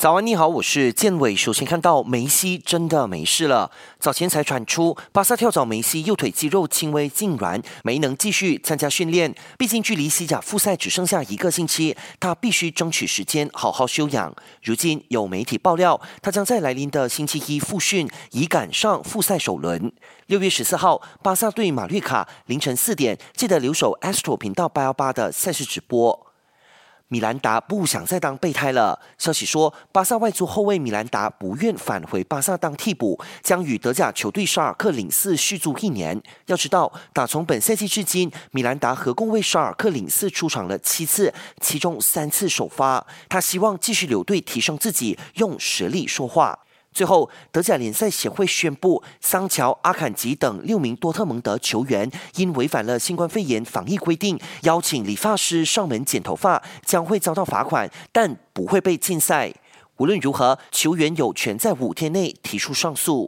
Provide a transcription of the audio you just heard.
早安，你好，我是建伟。首先看到梅西真的没事了。早前才传出巴萨跳蚤梅西右腿肌肉轻微痉挛，没能继续参加训练。毕竟距离西甲复赛只剩下一个星期，他必须争取时间好好休养。如今有媒体爆料，他将在来临的星期一复训，以赶上复赛首轮。六月十四号，巴萨对马略卡，凌晨四点，记得留守 Astro 频道八幺八的赛事直播。米兰达不想再当备胎了。消息说，巴萨外租后卫米兰达不愿返回巴萨当替补，将与德甲球队沙尔克领四续租一年。要知道，打从本赛季至今，米兰达合共为沙尔克领四出场了七次，其中三次首发。他希望继续留队，提升自己，用实力说话。最后，德甲联赛协会宣布，桑乔、阿坎吉等六名多特蒙德球员因违反了新冠肺炎防疫规定，邀请理发师上门剪头发，将会遭到罚款，但不会被禁赛。无论如何，球员有权在五天内提出上诉。